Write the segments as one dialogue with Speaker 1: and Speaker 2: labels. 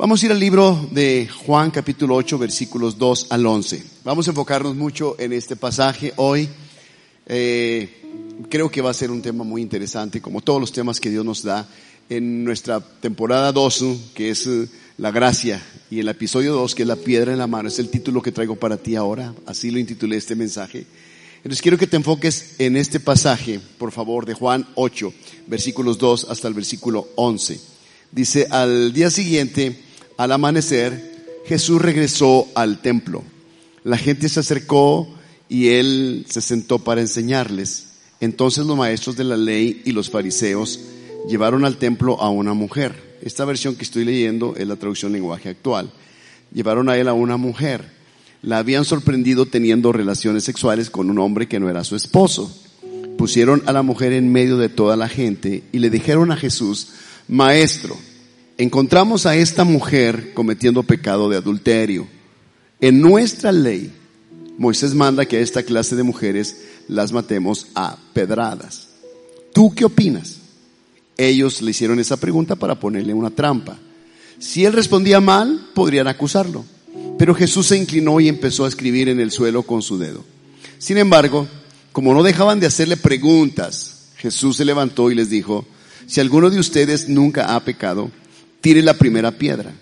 Speaker 1: Vamos a ir al libro de Juan capítulo 8 versículos 2 al 11. Vamos a enfocarnos mucho en este pasaje hoy. Eh, creo que va a ser un tema muy interesante, como todos los temas que Dios nos da en nuestra temporada 2, que es eh, la gracia, y el episodio 2, que es la piedra en la mano. Es el título que traigo para ti ahora. Así lo intitulé este mensaje. Entonces quiero que te enfoques en este pasaje, por favor, de Juan 8, versículos 2 hasta el versículo 11. Dice, al día siguiente, al amanecer, Jesús regresó al templo. La gente se acercó y él se sentó para enseñarles. Entonces los maestros de la ley y los fariseos llevaron al templo a una mujer. Esta versión que estoy leyendo es la traducción lenguaje actual. Llevaron a él a una mujer. La habían sorprendido teniendo relaciones sexuales con un hombre que no era su esposo. Pusieron a la mujer en medio de toda la gente y le dijeron a Jesús, Maestro, encontramos a esta mujer cometiendo pecado de adulterio. En nuestra ley, Moisés manda que a esta clase de mujeres las matemos a pedradas. ¿Tú qué opinas? Ellos le hicieron esa pregunta para ponerle una trampa. Si él respondía mal, podrían acusarlo. Pero Jesús se inclinó y empezó a escribir en el suelo con su dedo. Sin embargo, como no dejaban de hacerle preguntas, Jesús se levantó y les dijo, si alguno de ustedes nunca ha pecado, tire la primera piedra.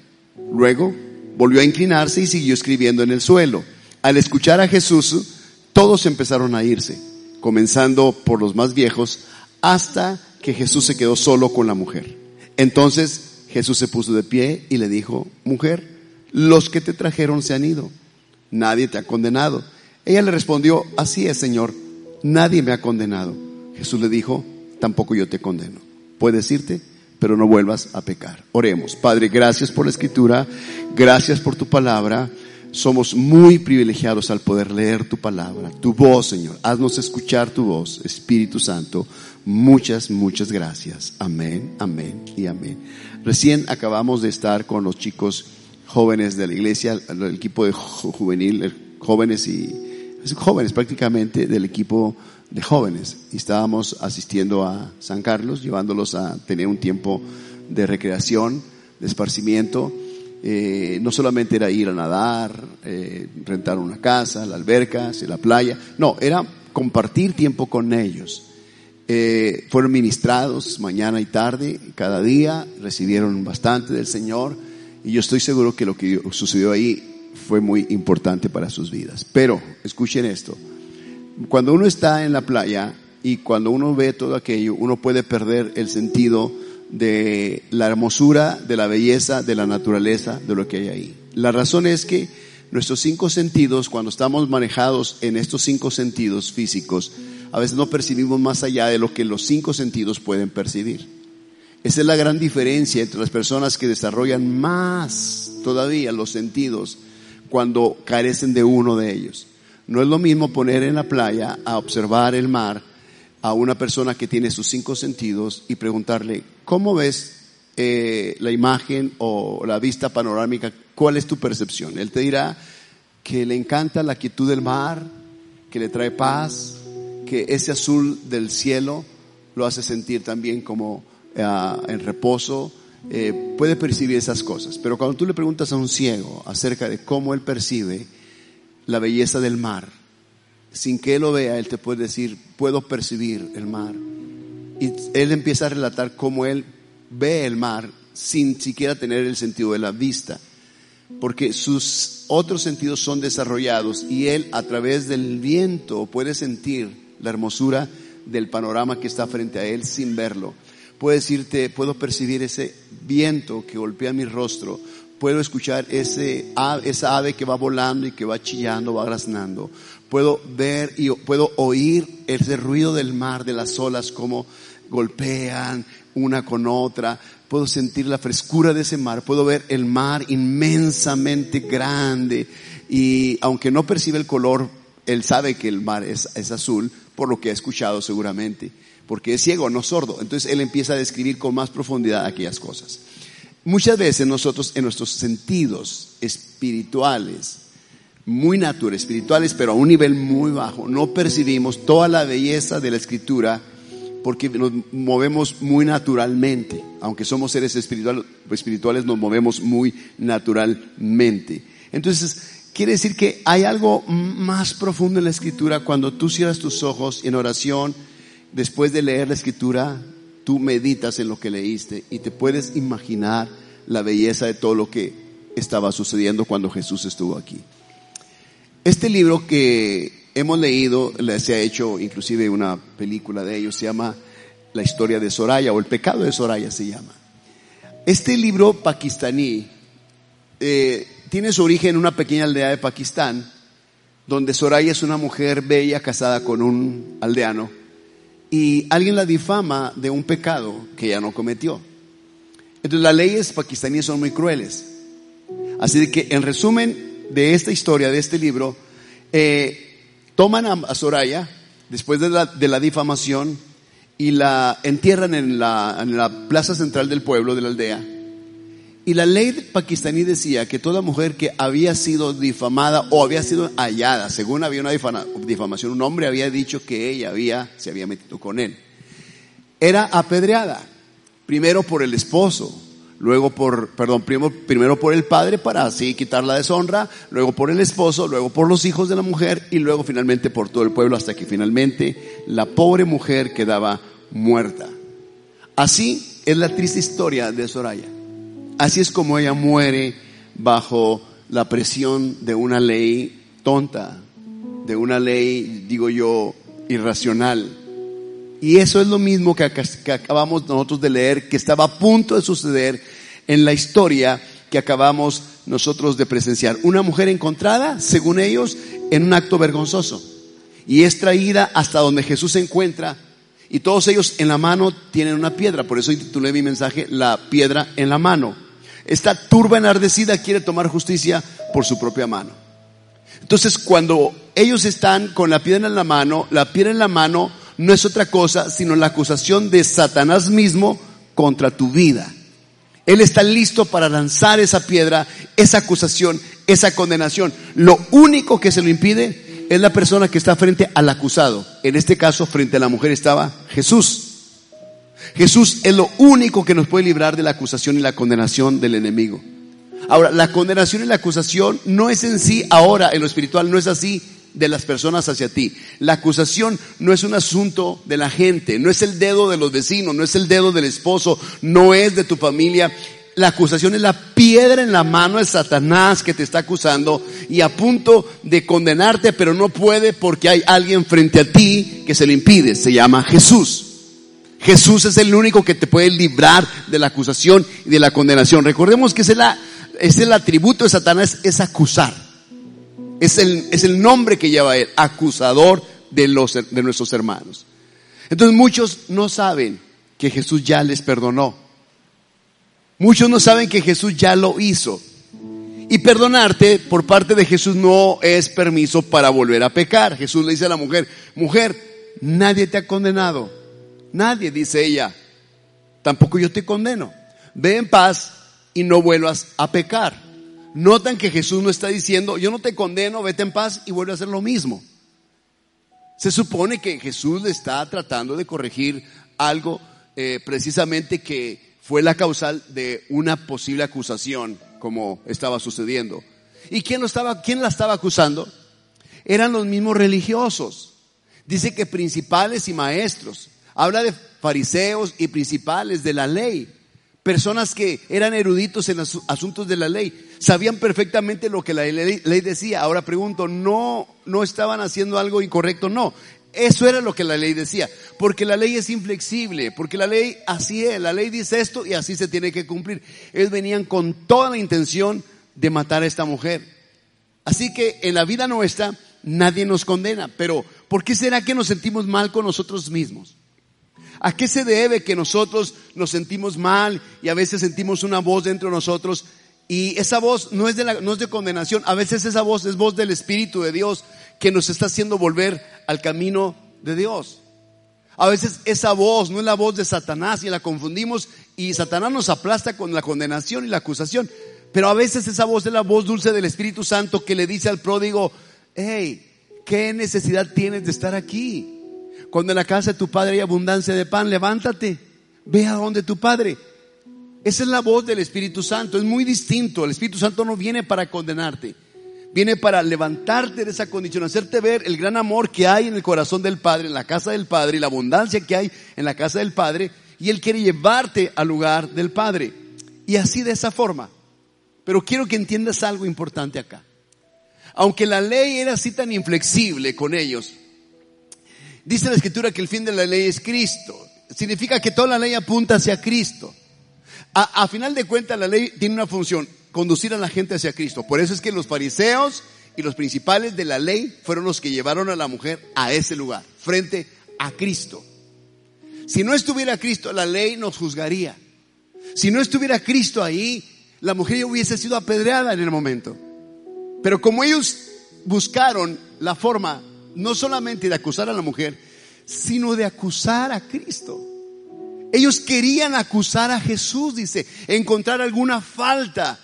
Speaker 1: Luego volvió a inclinarse y siguió escribiendo en el suelo. Al escuchar a Jesús, todos empezaron a irse, comenzando por los más viejos, hasta que Jesús se quedó solo con la mujer. Entonces Jesús se puso de pie y le dijo, mujer, los que te trajeron se han ido, nadie te ha condenado. Ella le respondió, así es, Señor, nadie me ha condenado. Jesús le dijo, tampoco yo te condeno. Puedes irte pero no vuelvas a pecar. Oremos. Padre, gracias por la escritura, gracias por tu palabra. Somos muy privilegiados al poder leer tu palabra, tu voz, Señor. Haznos escuchar tu voz, Espíritu Santo. Muchas, muchas gracias. Amén, amén y amén. Recién acabamos de estar con los chicos jóvenes de la iglesia, el equipo de juvenil, jóvenes y jóvenes prácticamente del equipo de jóvenes y estábamos asistiendo a San Carlos, llevándolos a tener un tiempo de recreación, de esparcimiento. Eh, no solamente era ir a nadar, eh, rentar una casa, la alberca, la playa, no, era compartir tiempo con ellos. Eh, fueron ministrados mañana y tarde, cada día, recibieron bastante del Señor y yo estoy seguro que lo que sucedió ahí fue muy importante para sus vidas. Pero, escuchen esto, cuando uno está en la playa y cuando uno ve todo aquello, uno puede perder el sentido de la hermosura, de la belleza, de la naturaleza, de lo que hay ahí. La razón es que nuestros cinco sentidos, cuando estamos manejados en estos cinco sentidos físicos, a veces no percibimos más allá de lo que los cinco sentidos pueden percibir. Esa es la gran diferencia entre las personas que desarrollan más todavía los sentidos cuando carecen de uno de ellos. No es lo mismo poner en la playa a observar el mar a una persona que tiene sus cinco sentidos y preguntarle, ¿cómo ves eh, la imagen o la vista panorámica? ¿Cuál es tu percepción? Él te dirá que le encanta la quietud del mar, que le trae paz, que ese azul del cielo lo hace sentir también como eh, en reposo, eh, puede percibir esas cosas. Pero cuando tú le preguntas a un ciego acerca de cómo él percibe la belleza del mar. Sin que él lo vea, él te puede decir, puedo percibir el mar. Y él empieza a relatar cómo él ve el mar sin siquiera tener el sentido de la vista. Porque sus otros sentidos son desarrollados y él a través del viento puede sentir la hermosura del panorama que está frente a él sin verlo. Puede decirte, puedo percibir ese viento que golpea mi rostro, Puedo escuchar ese, esa ave que va volando y que va chillando, va graznando. Puedo ver y puedo oír ese ruido del mar, de las olas, como golpean una con otra. Puedo sentir la frescura de ese mar. Puedo ver el mar inmensamente grande. Y aunque no percibe el color, él sabe que el mar es, es azul, por lo que ha escuchado seguramente. Porque es ciego, no sordo. Entonces él empieza a describir con más profundidad aquellas cosas. Muchas veces nosotros en nuestros sentidos espirituales, muy naturales, espirituales, pero a un nivel muy bajo, no percibimos toda la belleza de la escritura porque nos movemos muy naturalmente. Aunque somos seres espirituales, nos movemos muy naturalmente. Entonces, quiere decir que hay algo más profundo en la escritura cuando tú cierras tus ojos en oración, después de leer la escritura, tú meditas en lo que leíste y te puedes imaginar la belleza de todo lo que estaba sucediendo cuando Jesús estuvo aquí. Este libro que hemos leído, se ha hecho inclusive una película de ellos, se llama La historia de Soraya o El pecado de Soraya se llama. Este libro pakistaní eh, tiene su origen en una pequeña aldea de Pakistán, donde Soraya es una mujer bella casada con un aldeano y alguien la difama de un pecado que ella no cometió. Entonces las leyes pakistaníes son muy crueles. Así que en resumen de esta historia, de este libro, eh, toman a, Soraya después de la, difamación y la entierran en la, en la plaza central del pueblo, de la aldea. Y la ley pakistaní decía que toda mujer que había sido difamada o había sido hallada, según había una difamación, un hombre había dicho que ella había, se había metido con él, era apedreada, primero por el esposo, luego por, perdón, primero, primero por el padre para así quitar la deshonra, luego por el esposo, luego por los hijos de la mujer y luego finalmente por todo el pueblo hasta que finalmente la pobre mujer quedaba muerta. Así es la triste historia de Soraya. Así es como ella muere bajo la presión de una ley tonta, de una ley, digo yo, irracional. Y eso es lo mismo que, acabamos nosotros de leer, que estaba a punto de suceder en la historia que acabamos nosotros de presenciar. Una mujer encontrada, según ellos, en un acto vergonzoso. Y es traída hasta donde Jesús se encuentra. Y todos ellos en la mano tienen una piedra. Por eso titulé mi mensaje, La piedra en la mano. Esta turba enardecida quiere tomar justicia por su propia mano. Entonces, cuando ellos están con la piedra en la mano, la piedra en la mano no es otra cosa sino la acusación de Satanás mismo contra tu vida. Él está listo para lanzar esa piedra, esa acusación, esa condenación. Lo único que se lo impide es la persona que está frente al acusado. En este caso, frente a la mujer estaba Jesús. Jesús es lo único que nos puede librar de la acusación y la condenación del enemigo. Ahora, la condenación y la acusación no es en sí ahora en lo espiritual, no es así de las personas hacia ti. La acusación no es un asunto de la gente, no es el dedo de los vecinos, no es el dedo del esposo, no es de tu familia. La acusación es la piedra en la mano de Satanás que te está acusando y a punto de condenarte, pero no puede porque hay alguien frente a ti que se le impide. Se llama Jesús. Jesús es el único que te puede librar de la acusación y de la condenación. Recordemos que es el, es el atributo de Satanás, es acusar. Es el, es el nombre que lleva él, acusador de, los, de nuestros hermanos. Entonces muchos no saben que Jesús ya les perdonó. Muchos no saben que Jesús ya lo hizo. Y perdonarte por parte de Jesús no es permiso para volver a pecar. Jesús le dice a la mujer, mujer, nadie te ha condenado. Nadie, dice ella. Tampoco yo te condeno. Ve en paz y no vuelvas a pecar. Notan que Jesús no está diciendo, yo no te condeno, vete en paz y vuelve a hacer lo mismo. Se supone que Jesús está tratando de corregir algo eh, precisamente que fue la causal de una posible acusación, como estaba sucediendo. ¿Y quién, lo estaba, quién la estaba acusando? Eran los mismos religiosos. Dice que principales y maestros. Habla de fariseos y principales de la ley personas que eran eruditos en los asuntos de la ley, sabían perfectamente lo que la ley, decía. Ahora pregunto, ¿no, ¿no estaban haciendo algo incorrecto? No, eso era lo que la ley decía, porque la ley es inflexible, porque la ley así es, la ley dice esto y así se tiene que cumplir. Ellos venían con toda la intención de matar a esta mujer. Así que en la vida nuestra nadie nos condena, pero ¿por qué será que nos sentimos mal con nosotros mismos? ¿A qué se debe que nosotros nos sentimos mal y a veces sentimos una voz dentro de nosotros y esa voz no es de, la, no es de condenación, a veces esa voz es voz del Espíritu de Dios que nos está haciendo volver al camino de Dios. A veces esa voz no es la voz de Satanás y la confundimos y Satanás nos aplasta con la condenación y la acusación. Pero a veces esa voz es la voz dulce del Espíritu Santo que le dice al pródigo, hey, ¿qué necesidad tienes de estar aquí? Cuando en la casa de tu padre hay abundancia de pan, levántate, ve a donde tu padre. Esa es la voz del Espíritu Santo, es muy distinto. El Espíritu Santo no viene para condenarte, viene para levantarte de esa condición, hacerte ver el gran amor que hay en el corazón del Padre, en la casa del Padre, y la abundancia que hay en la casa del Padre, y Él quiere llevarte al lugar del Padre. Y así de esa forma. Pero quiero que entiendas algo importante acá. Aunque la ley era así tan inflexible con ellos, dice la escritura que el fin de la ley es Cristo. Significa que toda la ley apunta hacia Cristo. A, final de cuentas, la ley tiene una función, conducir a la gente hacia Cristo. Por eso es que los fariseos y los principales de la ley fueron los que llevaron a la mujer a ese lugar, frente a Cristo. Si no estuviera Cristo, la ley nos juzgaría. Si no estuviera Cristo ahí, la mujer ya hubiese sido apedreada en el momento. Pero como ellos buscaron la forma no solamente de acusar a la mujer, sino de acusar a Cristo. Ellos querían acusar a Jesús, dice, encontrar alguna falta.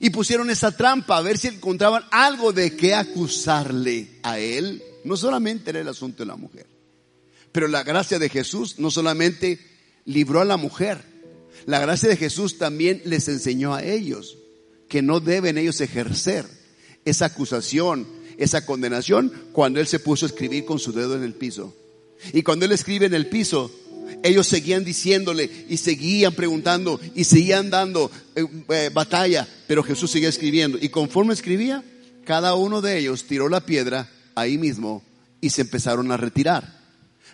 Speaker 1: Y pusieron esa trampa a ver si encontraban algo de qué acusarle a él. No solamente era el asunto de la mujer, pero la gracia de Jesús no solamente libró a la mujer, la gracia de Jesús también les enseñó a ellos que no deben ellos ejercer esa acusación, esa condenación, cuando él se puso a escribir con su dedo en el piso. Y cuando él escribe en el piso, ellos seguían diciéndole y seguían preguntando y seguían dando eh, eh, batalla, pero Jesús seguía escribiendo. Y conforme escribía, cada uno de ellos tiró la piedra ahí mismo y se empezaron a retirar.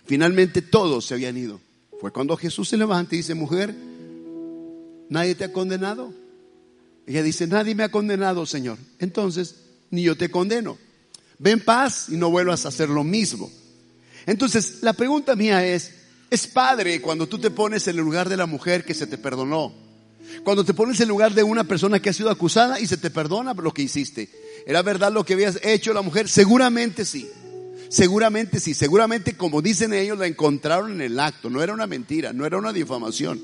Speaker 1: Finalmente todos se habían ido. Fue cuando Jesús se levanta y dice, mujer, ¿nadie te ha condenado? Ella dice, nadie me ha condenado, Señor. Entonces, ni yo te condeno. Ven paz y no vuelvas a hacer lo mismo. Entonces, la pregunta mía es, es padre cuando tú te pones en el lugar de la mujer que se te perdonó. Cuando te pones en el lugar de una persona que ha sido acusada y se te perdona lo que hiciste. ¿Era verdad lo que habías hecho la mujer? Seguramente sí. Seguramente sí. Seguramente como dicen ellos la encontraron en el acto. No era una mentira, no era una difamación.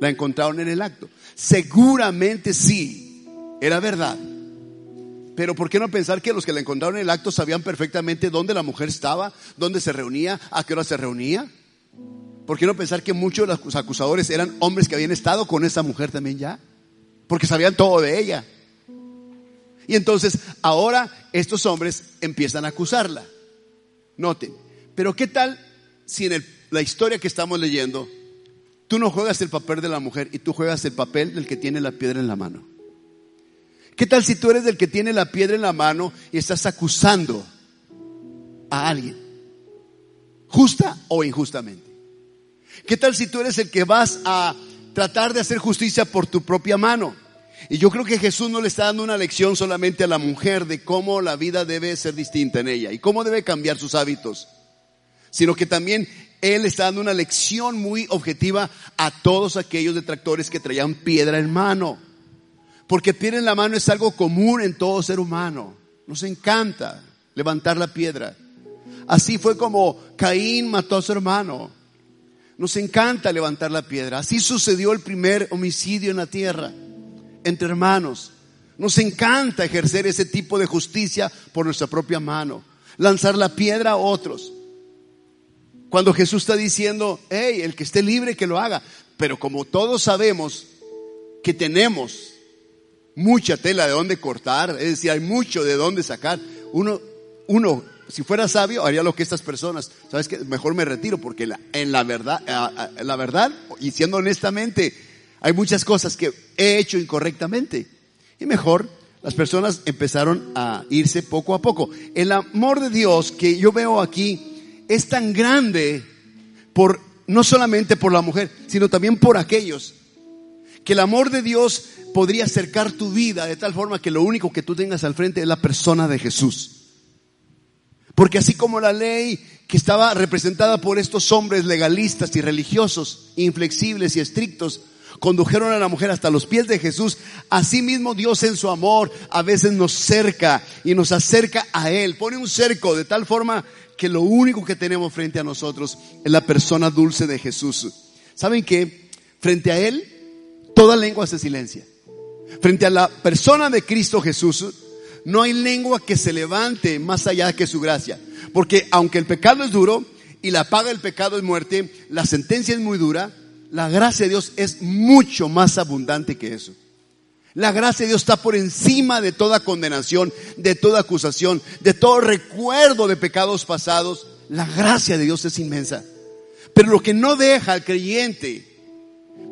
Speaker 1: La encontraron en el acto. Seguramente sí. Era verdad. Pero ¿por qué no pensar que los que la encontraron en el acto sabían perfectamente dónde la mujer estaba, dónde se reunía, a qué hora se reunía? ¿Por qué no pensar que muchos de los acusadores eran hombres que habían estado con esa mujer también ya? Porque sabían todo de ella. Y entonces ahora estos hombres empiezan a acusarla. Noten, pero ¿qué tal si en la historia que estamos leyendo tú no juegas el papel de la mujer y tú juegas el papel del que tiene la piedra en la mano? ¿Qué tal si tú eres el que tiene la piedra en la mano y estás acusando a alguien? Justa o injustamente. ¿Qué tal si tú eres el que vas a tratar de hacer justicia por tu propia mano? Y yo creo que Jesús no le está dando una lección solamente a la mujer de cómo la vida debe ser distinta en ella y cómo debe cambiar sus hábitos, sino que también Él está dando una lección muy objetiva a todos aquellos detractores que traían piedra en mano. Porque piedra en la mano es algo común en todo ser humano. Nos encanta levantar la piedra. Así fue como Caín mató a su hermano. Nos encanta levantar la piedra. Así sucedió el primer homicidio en la tierra entre hermanos. Nos encanta ejercer ese tipo de justicia por nuestra propia mano, lanzar la piedra a otros. Cuando Jesús está diciendo, hey, el que esté libre que lo haga. Pero como todos sabemos que tenemos mucha tela de dónde cortar, es decir, hay mucho de dónde sacar, uno, uno, si fuera sabio, haría lo que estas personas, sabes que mejor me retiro porque en la verdad, la verdad, y siendo honestamente, hay muchas cosas que he hecho incorrectamente. Y mejor, las personas empezaron a irse poco a poco. El amor de Dios que yo veo aquí es tan grande por, no solamente por la mujer, sino también por aquellos. Que el amor de Dios podría acercar tu vida de tal forma que lo único que tú tengas al frente es la persona de Jesús. Porque así como la ley que estaba representada por estos hombres legalistas y religiosos, inflexibles y estrictos, condujeron a la mujer hasta los pies de Jesús. Asimismo Dios en su amor a veces nos cerca y nos acerca a Él. Pone un cerco de tal forma que lo único que tenemos frente a nosotros es la persona dulce de Jesús. ¿Saben qué? Frente a Él, toda lengua se silencia. Frente a la persona de Cristo Jesús, no hay lengua que se levante más allá que su gracia. Porque aunque el pecado es duro y la paga del pecado es muerte, la sentencia es muy dura, la gracia de Dios es mucho más abundante que eso. La gracia de Dios está por encima de toda condenación, de toda acusación, de todo recuerdo de pecados pasados. La gracia de Dios es inmensa. Pero lo que no deja al creyente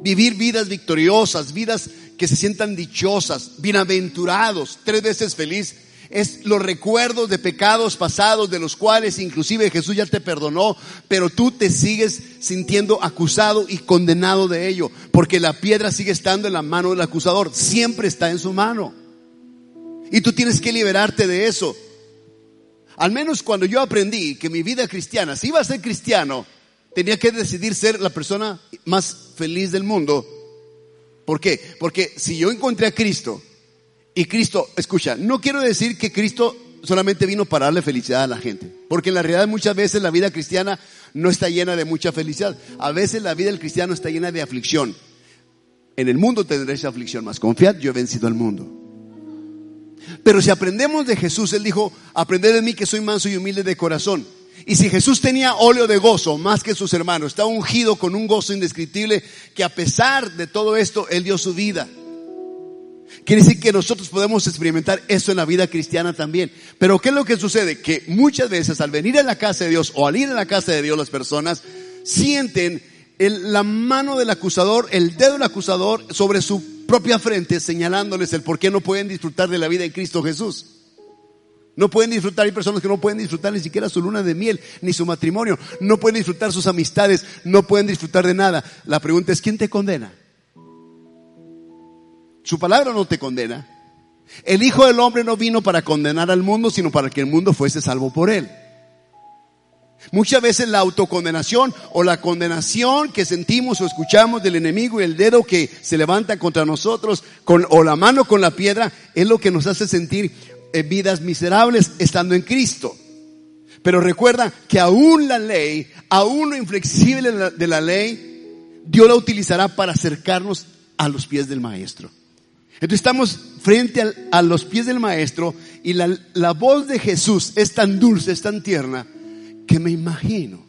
Speaker 1: vivir vidas victoriosas, vidas que se sientan dichosas, bienaventurados, tres veces feliz, es los recuerdos de pecados pasados de los cuales inclusive Jesús ya te perdonó, pero tú te sigues sintiendo acusado y condenado de ello, porque la piedra sigue estando en la mano del acusador, siempre está en su mano. Y tú tienes que liberarte de eso. Al menos cuando yo aprendí que mi vida cristiana, si iba a ser cristiano, tenía que decidir ser la persona más feliz del mundo. ¿Por qué? Porque si yo encontré a Cristo, y Cristo, escucha, no quiero decir que Cristo solamente vino para darle felicidad a la gente, porque en la realidad muchas veces la vida cristiana no está llena de mucha felicidad. A veces la vida del cristiano está llena de aflicción. En el mundo tendréis aflicción, más confiad, yo he vencido al mundo. Pero si aprendemos de Jesús, Él dijo, aprended de mí que soy manso y humilde de corazón. Y si Jesús tenía óleo de gozo más que sus hermanos, está ungido con un gozo indescriptible, que a pesar de todo esto, Él dio su vida. Quiere decir que nosotros podemos experimentar eso en la vida cristiana también. Pero ¿qué es lo que sucede? Que muchas veces al venir a la casa de Dios o al ir a la casa de Dios las personas sienten la mano del acusador, el dedo del acusador sobre su propia frente señalándoles el por qué no pueden disfrutar de la vida en Cristo Jesús. No pueden disfrutar, hay personas que no pueden disfrutar ni siquiera su luna de miel, ni su matrimonio, no pueden disfrutar sus amistades, no pueden disfrutar de nada. La pregunta es, ¿quién te condena? Su palabra no te condena. El Hijo del Hombre no vino para condenar al mundo, sino para que el mundo fuese salvo por él. Muchas veces la autocondenación o la condenación que sentimos o escuchamos del enemigo y el dedo que se levanta contra nosotros con, o la mano con la piedra es lo que nos hace sentir vidas miserables estando en Cristo. Pero recuerda que aún la ley, aún lo inflexible de la ley, Dios la utilizará para acercarnos a los pies del Maestro. Entonces estamos frente a, los pies del maestro y la, la voz de Jesús es tan dulce, es tan tierna, que me imagino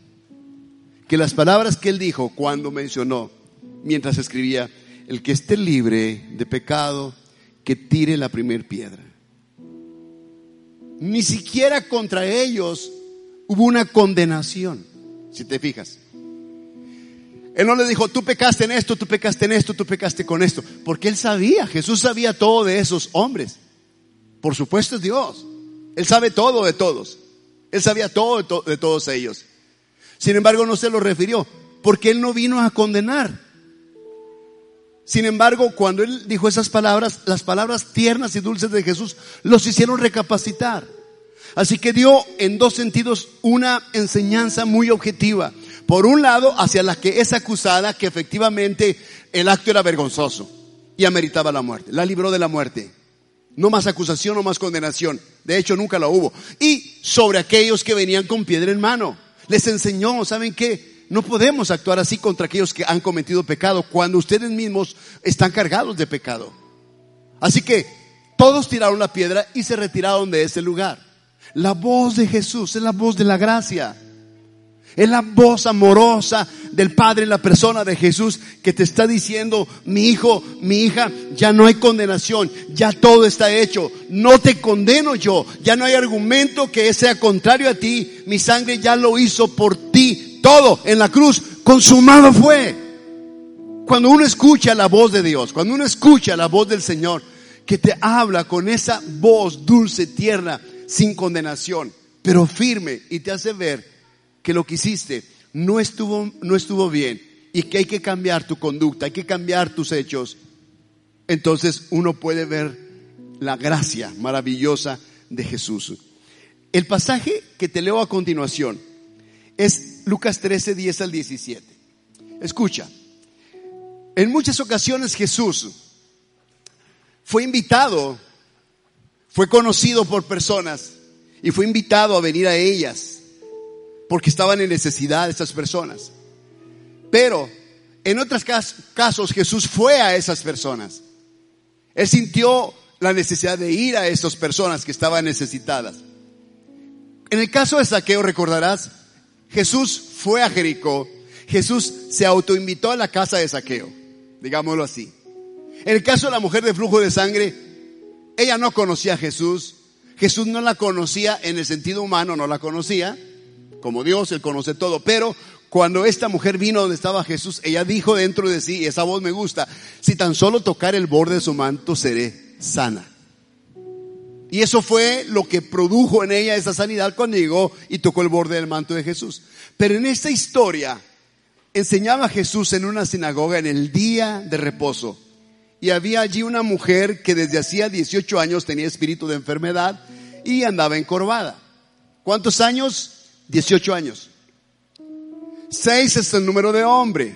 Speaker 1: que las palabras que él dijo cuando mencionó, mientras escribía, el que esté libre de pecado, que tire la primer piedra. Ni siquiera contra ellos hubo una condenación, si te fijas. Él no le dijo, tú pecaste en esto, tú pecaste en esto, tú pecaste con esto. Porque él sabía, Jesús sabía todo de esos hombres. Por supuesto es Dios. Él sabe todo de todos. Él sabía todo de, todos ellos. Sin embargo, no se lo refirió, porque él no vino a condenar. Sin embargo, cuando él dijo esas palabras, las palabras tiernas y dulces de Jesús los hicieron recapacitar. Así que dio en dos sentidos una enseñanza muy objetiva. Por un lado, hacia la que es acusada que efectivamente el acto era vergonzoso y ameritaba la muerte. La libró de la muerte. No más acusación, no más condenación. De hecho, nunca la hubo. Y sobre aquellos que venían con piedra en mano. Les enseñó, ¿saben qué? No podemos actuar así contra aquellos que han cometido pecado cuando ustedes mismos están cargados de pecado. Así que todos tiraron la piedra y se retiraron de ese lugar. La voz de Jesús es la voz de la gracia. Es la voz amorosa del Padre en la persona de Jesús que te está diciendo, mi hijo, mi hija, ya no hay condenación, ya todo está hecho, no te condeno yo, ya no hay argumento que sea contrario a ti, mi sangre ya lo hizo por todo en la cruz, consumado fue. Cuando uno escucha la voz de Dios, cuando uno escucha la voz del Señor, que te habla con esa voz dulce, tierna, sin condenación, pero firme y te hace ver que lo que hiciste no estuvo, no estuvo bien y que hay que cambiar tu conducta, hay que cambiar tus hechos, entonces uno puede ver la gracia maravillosa de Jesús. El pasaje que te leo a continuación es Lucas 13, 10 al 17. Escucha, en muchas ocasiones Jesús fue invitado, fue conocido por personas y fue invitado a venir a ellas porque estaban en necesidad estas personas. Pero en otros casos Jesús fue a esas personas. Él sintió la necesidad de ir a esas personas que estaban necesitadas. En el caso de Saqueo, recordarás, Jesús fue a Jericó, Jesús se autoinvitó a la casa de saqueo, digámoslo así. En el caso de la mujer de flujo de sangre, ella no conocía a Jesús, Jesús no la conocía en el sentido humano, no la conocía, como Dios, Él conoce todo, pero cuando esta mujer vino donde estaba Jesús, ella dijo dentro de sí, y esa voz me gusta, si tan solo tocar el borde de su manto seré sana. Y eso fue lo que produjo en ella esa sanidad cuando llegó y tocó el borde del manto de Jesús. Pero en esta historia enseñaba Jesús en una sinagoga en el día de reposo. Y había allí una mujer que desde hacía 18 años tenía espíritu de enfermedad y andaba encorvada. ¿Cuántos años? 18 años. Seis es el número de hombre.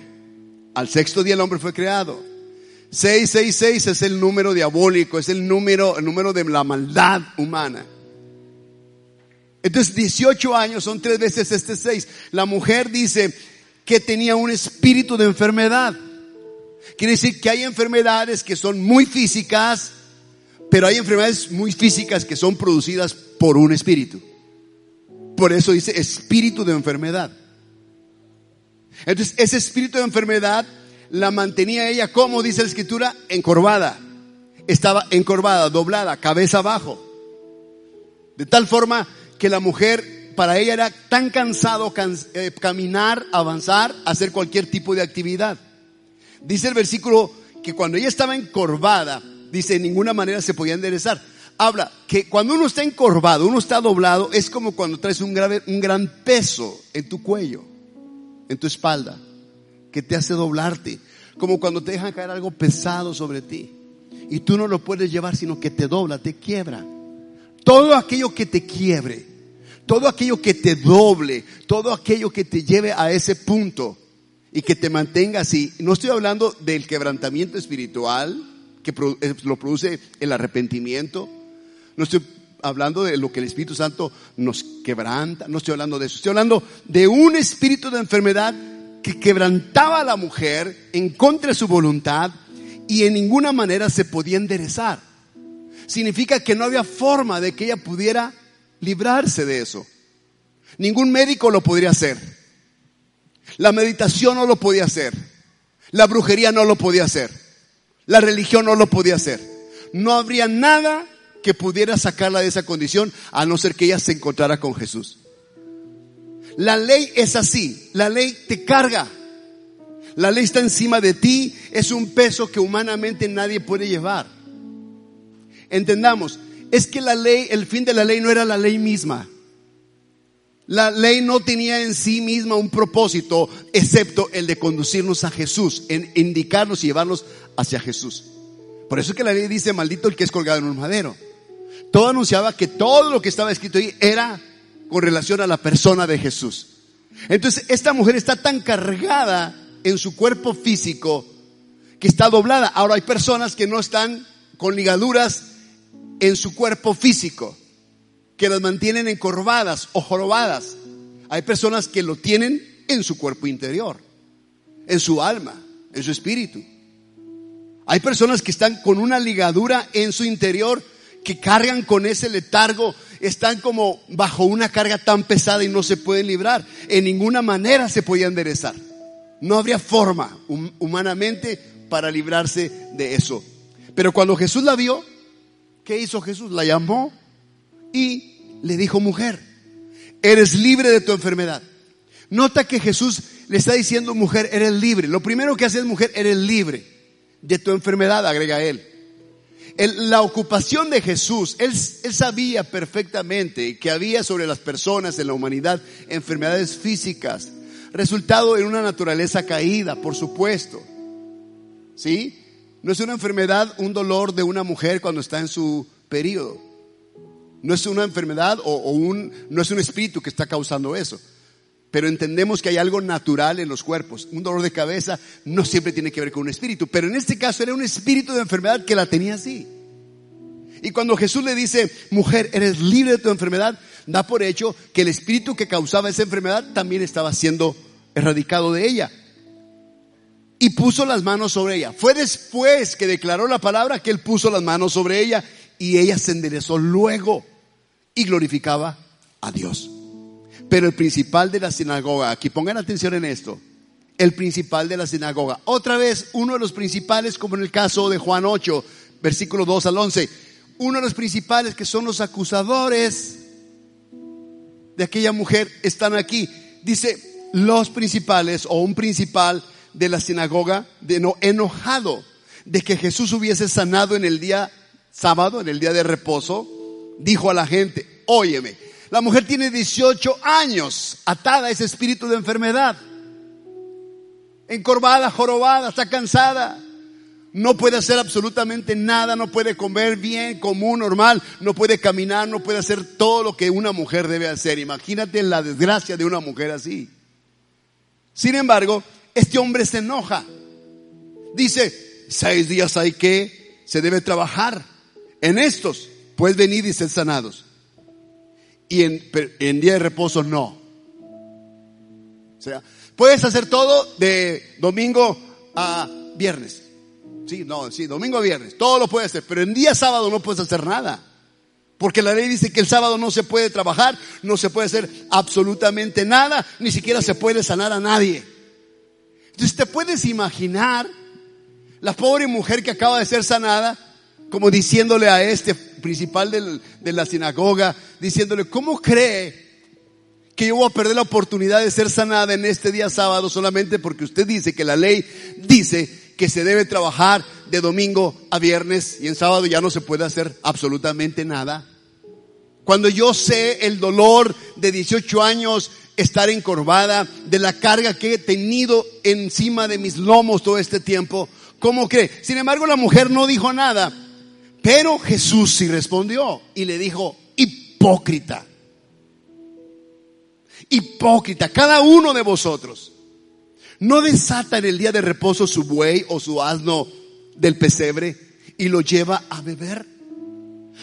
Speaker 1: Al sexto día el hombre fue creado. 666 es el número diabólico, es el número, el número de la maldad humana. Entonces 18 años son tres veces este 6. La mujer dice que tenía un espíritu de enfermedad. Quiere decir que hay enfermedades que son muy físicas, pero hay enfermedades muy físicas que son producidas por un espíritu. Por eso dice espíritu de enfermedad. Entonces ese espíritu de enfermedad la mantenía ella, como dice la escritura, encorvada. Estaba encorvada, doblada, cabeza abajo. De tal forma que la mujer, para ella era tan cansado eh, caminar, avanzar, hacer cualquier tipo de actividad. Dice el versículo que cuando ella estaba encorvada, dice, en ninguna manera se podía enderezar. Habla que cuando uno está encorvado, uno está doblado, es como cuando traes un, grave, un gran peso en tu cuello, en tu espalda que te hace doblarte, como cuando te dejan caer algo pesado sobre ti y tú no lo puedes llevar, sino que te dobla, te quiebra. Todo aquello que te quiebre, todo aquello que te doble, todo aquello que te lleve a ese punto y que te mantenga así. No estoy hablando del quebrantamiento espiritual que eh, lo produce el arrepentimiento. No estoy hablando de lo que el Espíritu Santo nos quebranta. No estoy hablando de eso. Estoy hablando de un espíritu de enfermedad que quebrantaba a la mujer en contra de su voluntad y en ninguna manera se podía enderezar. Significa que no había forma de que ella pudiera librarse de eso. Ningún médico lo podría hacer. La meditación no lo podía hacer. La brujería no lo podía hacer. La religión no lo podía hacer. No habría nada que pudiera sacarla de esa condición a no ser que ella se encontrara con Jesús. La ley es así, la ley te carga. La ley está encima de ti, es un peso que humanamente nadie puede llevar. Entendamos, es que la ley, el fin de la ley no era la ley misma. La ley no tenía en sí misma un propósito excepto el de conducirnos a Jesús, en indicarnos y llevarnos hacia Jesús. Por eso es que la ley dice, maldito el que es colgado en un madero. Todo anunciaba que todo lo que estaba escrito ahí era con relación a la persona de Jesús. Entonces, esta mujer está tan cargada en su cuerpo físico que está doblada. Ahora hay personas que no están con ligaduras en su cuerpo físico, que las mantienen encorvadas o jorobadas. Hay personas que lo tienen en su cuerpo interior, en su alma, en su espíritu. Hay personas que están con una ligadura en su interior que cargan con ese letargo están como bajo una carga tan pesada y no se pueden librar. En ninguna manera se podía enderezar. No habría forma humanamente para librarse de eso. Pero cuando Jesús la vio, ¿qué hizo Jesús? La llamó y le dijo, mujer, eres libre de tu enfermedad. Nota que Jesús le está diciendo, mujer, eres libre. Lo primero que hace es, mujer, eres libre de tu enfermedad, agrega él la ocupación de Jesús, él, sabía perfectamente que había sobre las personas en la humanidad enfermedades físicas, resultado en una naturaleza caída, por supuesto. ¿Sí? No es una enfermedad, un dolor de una mujer cuando está en su periodo. No es una enfermedad o un, no es un espíritu que está causando eso. Pero entendemos que hay algo natural en los cuerpos. Un dolor de cabeza no siempre tiene que ver con un espíritu, pero en este caso era un espíritu de enfermedad que la tenía así. Y cuando Jesús le dice, mujer, eres libre de tu enfermedad, da por hecho que el espíritu que causaba esa enfermedad también estaba siendo erradicado de ella. Y puso las manos sobre ella. Fue después que declaró la palabra que él puso las manos sobre ella y ella se enderezó luego y glorificaba a Dios. Pero el principal de la sinagoga, aquí pongan atención en esto, el principal de la sinagoga. Otra vez, uno de los principales, como en el caso de Juan 8, versículo 2 al 11, uno de los principales que son los acusadores de aquella mujer están aquí. Dice, los principales o un principal de la sinagoga, de no, enojado de que Jesús hubiese sanado en el día sábado, en el día de reposo, dijo a la gente, óyeme, la mujer tiene 18 años atada a ese espíritu de enfermedad, encorvada, jorobada, está cansada. No puede hacer absolutamente nada, no puede comer bien, común, normal, no puede caminar, no puede hacer todo lo que una mujer debe hacer. Imagínate la desgracia de una mujer así. Sin embargo, este hombre se enoja. Dice, seis días hay que, se debe trabajar. En estos, puedes venir y ser sanados. Y en, día de reposo no. O sea, puedes hacer todo de domingo a viernes. Sí, no, sí, domingo a viernes, todo lo puedes hacer, pero en día sábado no puedes hacer nada. Porque la ley dice que el sábado no se puede trabajar, no se puede hacer absolutamente nada, ni siquiera se puede sanar a nadie. Entonces te puedes imaginar la pobre mujer que acaba de ser sanada, como diciéndole a este principal de la sinagoga, diciéndole, ¿cómo cree que yo voy a perder la oportunidad de ser sanada en este día sábado solamente porque usted dice que la ley dice que se debe trabajar de domingo a viernes y en sábado ya no se puede hacer absolutamente nada. Cuando yo sé el dolor de 18 años estar encorvada, de la carga que he tenido encima de mis lomos todo este tiempo, ¿cómo cree? Sin embargo, la mujer no dijo nada, pero Jesús sí respondió y le dijo, hipócrita, hipócrita, cada uno de vosotros ¿No desata en el día de reposo su buey o su asno del pesebre y lo lleva a beber?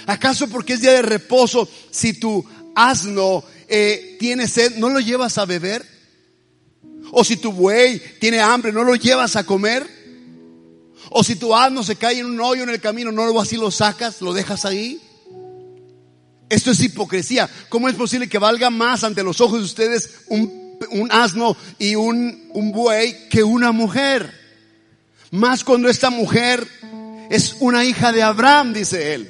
Speaker 1: ¿Acaso porque es día de reposo, si tu asno eh, tiene sed, no lo llevas a beber? ¿O si tu buey tiene hambre, no lo llevas a comer? ¿O si tu asno se cae en un hoyo en el camino, no lo así lo sacas, lo dejas ahí? Esto es hipocresía. ¿Cómo es posible que valga más ante los ojos de ustedes un un asno y un, un buey que una mujer. Más cuando esta mujer es una hija de Abraham, dice él.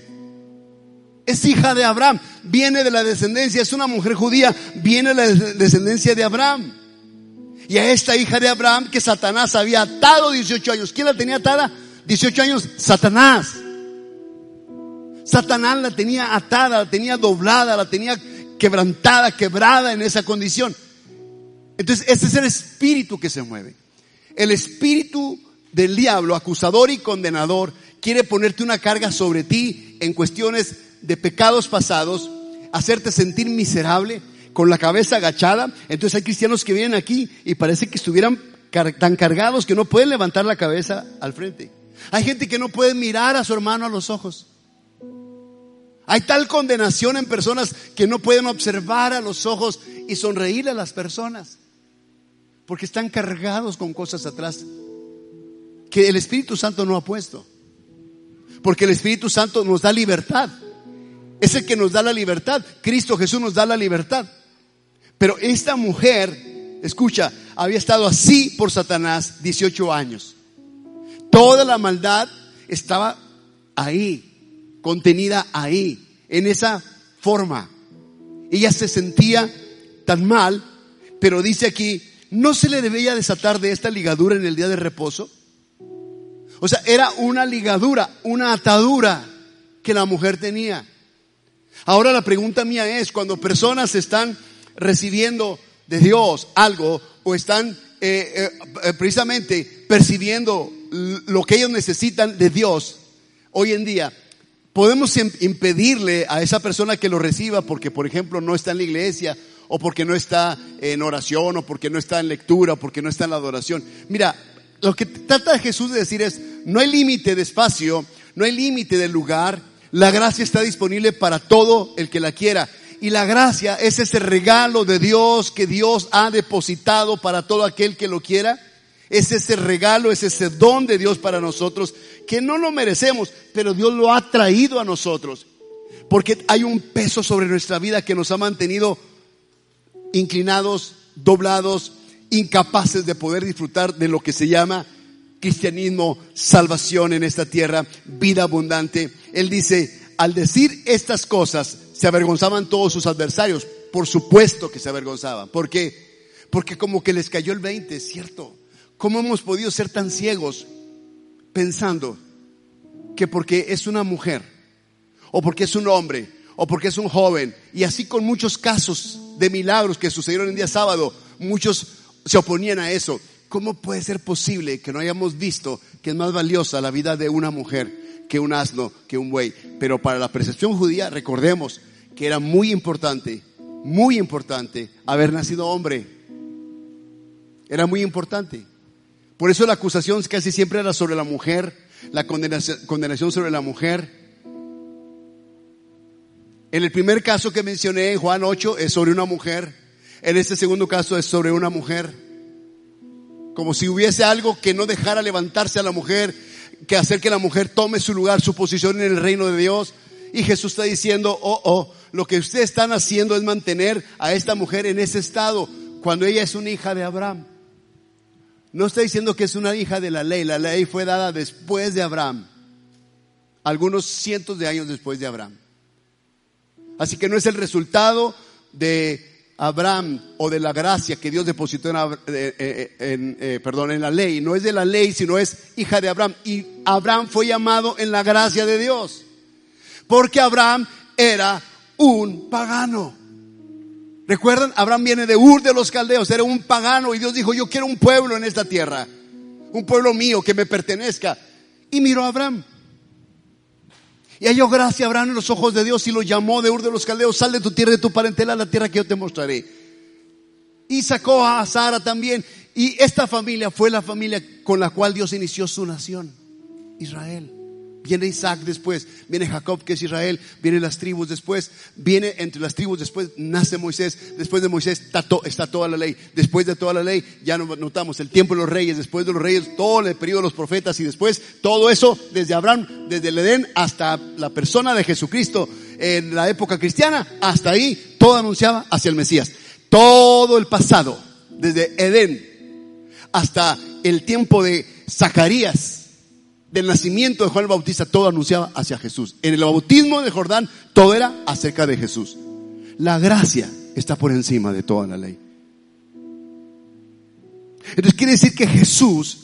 Speaker 1: Es hija de Abraham, viene de la descendencia, es una mujer judía, viene de la descendencia de Abraham. Y a esta hija de Abraham que Satanás había atado 18 años. ¿Quién la tenía atada? 18 años, Satanás. Satanás la tenía atada, la tenía doblada, la tenía quebrantada, quebrada en esa condición. Entonces, este es el espíritu que se mueve. El espíritu del diablo, acusador y condenador, quiere ponerte una carga sobre ti en cuestiones de pecados pasados, hacerte sentir miserable, con la cabeza agachada. Entonces hay cristianos que vienen aquí y parece que estuvieran tan cargados que no pueden levantar la cabeza al frente. Hay gente que no puede mirar a su hermano a los ojos. Hay tal condenación en personas que no pueden observar a los ojos y sonreír a las personas porque están cargados con cosas atrás que el Espíritu Santo no ha puesto. Porque el Espíritu Santo nos da libertad. Es el que nos da la libertad. Cristo Jesús nos da la libertad. Pero esta mujer, escucha, había estado así por Satanás 18 años. Toda la maldad estaba ahí, contenida ahí, en esa forma. Ella se sentía tan mal, pero dice aquí, ¿no se le debía desatar de esta ligadura en el día de reposo? O sea, era una ligadura, una atadura que la mujer tenía. Ahora la pregunta mía es, cuando personas están recibiendo de Dios algo o están eh, eh, eh, precisamente percibiendo lo que ellos necesitan de Dios hoy en día, podemos impedirle a esa persona que lo reciba porque, por ejemplo, no está en la iglesia o porque no está en oración, o porque no está en lectura, o porque no está en la adoración. Mira, lo que trata Jesús de decir es, no hay límite de espacio, no hay límite de lugar, la gracia está disponible para todo el que la quiera. Y la gracia es ese regalo de Dios que Dios ha depositado para todo aquel que lo quiera. Es ese regalo, es ese don de Dios para nosotros que no lo merecemos, pero Dios lo ha traído a nosotros. Porque hay un peso sobre nuestra vida que nos ha mantenido inclinados, doblados, incapaces de poder disfrutar de lo que se llama cristianismo, salvación en esta tierra, vida abundante. Él dice, al decir estas cosas, se avergonzaban todos sus adversarios. Por supuesto que se avergonzaban. ¿Por qué? Porque como que les cayó el 20, ¿cierto? ¿Cómo hemos podido ser tan ciegos pensando que porque es una mujer, o porque es un hombre, o porque es un joven, y así con muchos casos de milagros que sucedieron el día sábado, muchos se oponían a eso. ¿Cómo puede ser posible que no hayamos visto que es más valiosa la vida de una mujer que un asno, que un buey? Pero para la percepción judía, recordemos que era muy importante, muy importante haber nacido hombre. Era muy importante. Por eso la acusación casi siempre era sobre la mujer, la condenación, sobre la mujer. En el primer caso que mencioné en Juan 8 es sobre una mujer. En este segundo caso es sobre una mujer. Como si hubiese algo que no dejara levantarse a la mujer, que hacer que la mujer tome su lugar, su posición en el reino de Dios. Y Jesús está diciendo, oh, oh, lo que ustedes están haciendo es mantener a esta mujer en ese estado cuando ella es una hija de Abraham. No está diciendo que es una hija de la ley, la ley fue dada después de Abraham, algunos cientos de años después de Abraham. Así que no es el resultado de Abraham o de la gracia que Dios depositó en, eh, eh, eh, perdón, en la ley. No es de la ley, sino es hija de Abraham. Y Abraham fue llamado en la gracia de Dios. Porque Abraham era un pagano. ¿Recuerdan? Abraham viene de Ur de los Caldeos, era un pagano y Dios dijo, yo quiero un pueblo en esta tierra. Un pueblo mío que me pertenezca. Y miró a Abraham. Y halló gracia Abraham en los ojos de Dios y lo llamó de Ur de los Caldeos, sal de tu tierra, de tu parentela, a la tierra que yo te mostraré. Y sacó a Sara también. Y esta familia fue la familia con la cual Dios inició su nación, Israel. Viene Isaac después, viene Jacob que es Israel, vienen las tribus después, viene entre las tribus después, nace Moisés, después de Moisés está, toda la ley, después de toda la ley ya notamos el tiempo de los reyes, después de los reyes todo el periodo de los profetas y después todo eso desde Abraham, desde el Edén hasta la persona de Jesucristo en la época cristiana, hasta ahí todo anunciaba hacia el Mesías. Todo el pasado, desde Edén hasta el tiempo de Zacarías, del nacimiento de Juan el Bautista, todo anunciaba hacia Jesús. En el bautismo de Jordán, todo era acerca de Jesús. La gracia está por encima de toda la ley. Entonces quiere decir que Jesús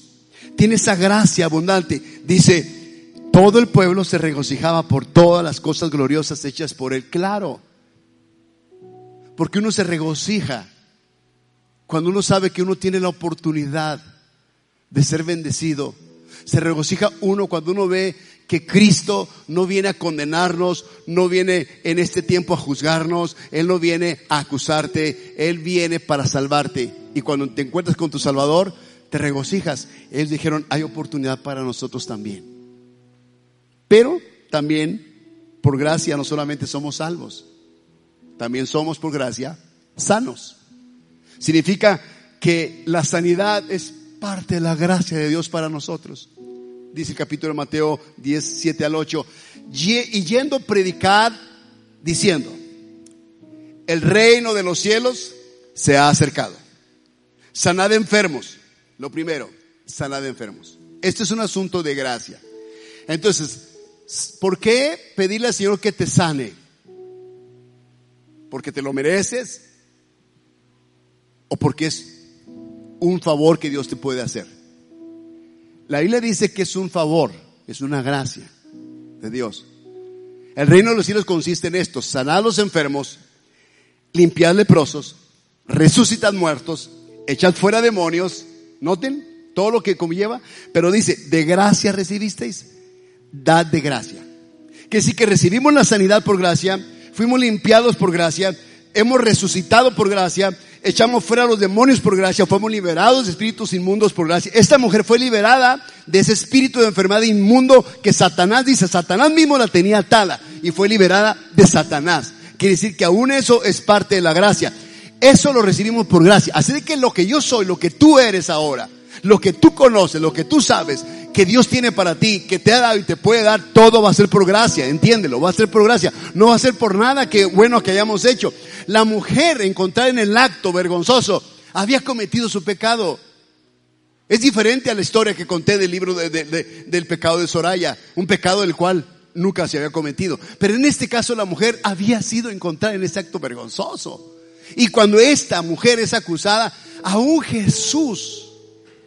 Speaker 1: tiene esa gracia abundante. Dice, todo el pueblo se regocijaba por todas las cosas gloriosas hechas por él. Claro, porque uno se regocija cuando uno sabe que uno tiene la oportunidad de ser bendecido se regocija uno cuando uno ve que Cristo no viene a condenarnos, no viene en este tiempo a juzgarnos, Él no viene a acusarte, Él viene para salvarte. Y cuando te encuentras con tu Salvador, te regocijas. Ellos dijeron, hay oportunidad para nosotros también. Pero también, por gracia, no solamente somos salvos, también somos por gracia sanos. Significa que la sanidad es parte de la gracia de Dios para nosotros dice el capítulo de Mateo 10, 7 al 8, y yendo predicar diciendo, el reino de los cielos se ha acercado. Sanad enfermos, lo primero, sanad enfermos. Este es un asunto de gracia. Entonces, ¿por qué pedirle al Señor que te sane? ¿Porque te lo mereces? ¿O porque es un favor que Dios te puede hacer? La Biblia dice que es un favor, es una gracia de Dios. El reino de los cielos consiste en esto, sanar a los enfermos, limpiar leprosos, resucitar muertos, echar fuera demonios, noten todo lo que conlleva, pero dice, de gracia recibisteis, dad de gracia. Que si que recibimos la sanidad por gracia, fuimos limpiados por gracia, hemos resucitado por gracia, echamos fuera a los demonios por gracia, fuimos liberados de espíritus inmundos por gracia. Esta mujer fue liberada de ese espíritu de enfermedad inmundo que Satanás dice, Satanás mismo la tenía atada y fue liberada de Satanás. Quiere decir que aún eso es parte de la gracia. Eso lo recibimos por gracia. Así que lo que yo soy, lo que tú eres ahora, lo que tú conoces, lo que tú sabes, que Dios tiene para ti, que te ha dado y te puede dar, todo va a ser por gracia, entiéndelo, va a ser por gracia, no va a ser por nada que bueno que hayamos hecho. La mujer encontrada en el acto vergonzoso había cometido su pecado. Es diferente a la historia que conté del libro del pecado de Soraya, un pecado del cual nunca se había cometido. Pero en este caso la mujer había sido encontrada en ese acto vergonzoso. Y cuando esta mujer es acusada, aún Jesús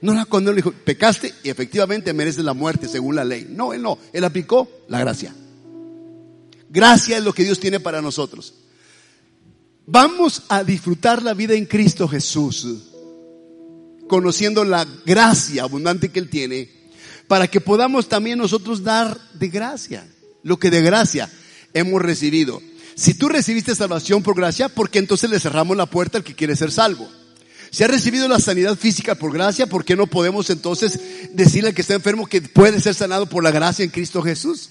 Speaker 1: no la condenó, le dijo, pecaste y efectivamente mereces la muerte según la ley. No, él no, él aplicó la gracia. Gracia es lo que Dios tiene para nosotros. Vamos a disfrutar la vida en Cristo Jesús, conociendo la gracia abundante que Él tiene, para que podamos también nosotros dar de gracia, lo que de gracia hemos recibido. Si tú recibiste salvación por gracia, ¿por qué entonces le cerramos la puerta al que quiere ser salvo? Si ha recibido la sanidad física por gracia, ¿por qué no podemos entonces decirle al que está enfermo que puede ser sanado por la gracia en Cristo Jesús?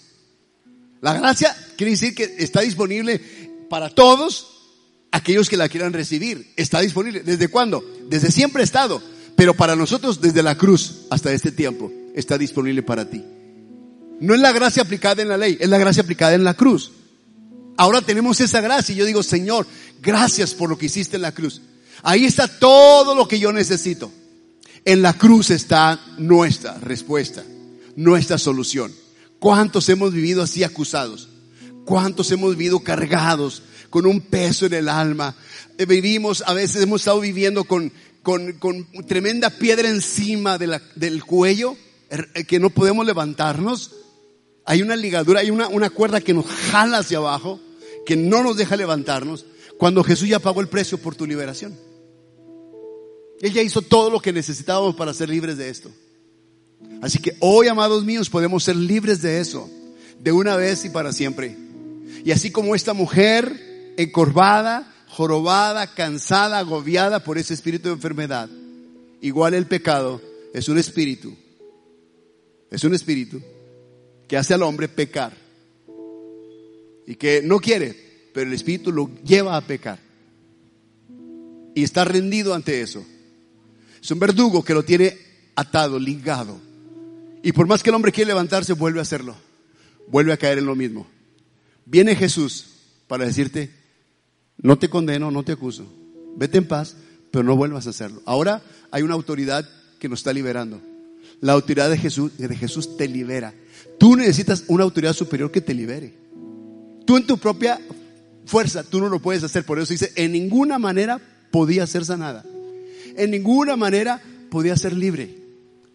Speaker 1: La gracia quiere decir que está disponible para todos aquellos que la quieran recibir. Está disponible. ¿Desde cuándo? Desde siempre ha estado. Pero para nosotros, desde la cruz hasta este tiempo, está disponible para ti. No es la gracia aplicada en la ley, es la gracia aplicada en la cruz. Ahora tenemos esa gracia y yo digo, Señor, gracias por lo que hiciste en la cruz. Ahí está todo lo que yo necesito. En la cruz está nuestra respuesta, nuestra solución. ¿Cuántos hemos vivido así acusados? ¿Cuántos hemos vivido cargados con un peso en el alma? Eh, vivimos, a veces hemos estado viviendo con, con, con tremenda piedra encima del cuello er, eh, que no podemos levantarnos. Hay una ligadura, hay una, una cuerda que nos jala hacia abajo, que no nos deja levantarnos, cuando Jesús ya pagó el precio por tu liberación. Él ya hizo todo lo que necesitábamos para ser libres de esto. Así que hoy, amados míos, podemos ser libres de eso, de una vez y para siempre. Y así como esta mujer encorvada, jorobada, cansada, agobiada por ese espíritu de enfermedad, igual el pecado es un espíritu, es un espíritu que hace al hombre pecar y que no quiere, pero el espíritu lo lleva a pecar y está rendido ante eso. Es un verdugo que lo tiene atado, ligado. Y por más que el hombre quiere levantarse, vuelve a hacerlo. Vuelve a caer en lo mismo. Viene Jesús para decirte, no te condeno, no te acuso. Vete en paz, pero no vuelvas a hacerlo. Ahora hay una autoridad que nos está liberando. La autoridad de Jesús, de Jesús te libera. Tú necesitas una autoridad superior que te libere. Tú en tu propia fuerza, tú no lo puedes hacer. Por eso dice, en ninguna manera podía ser sanada en ninguna manera podía ser libre.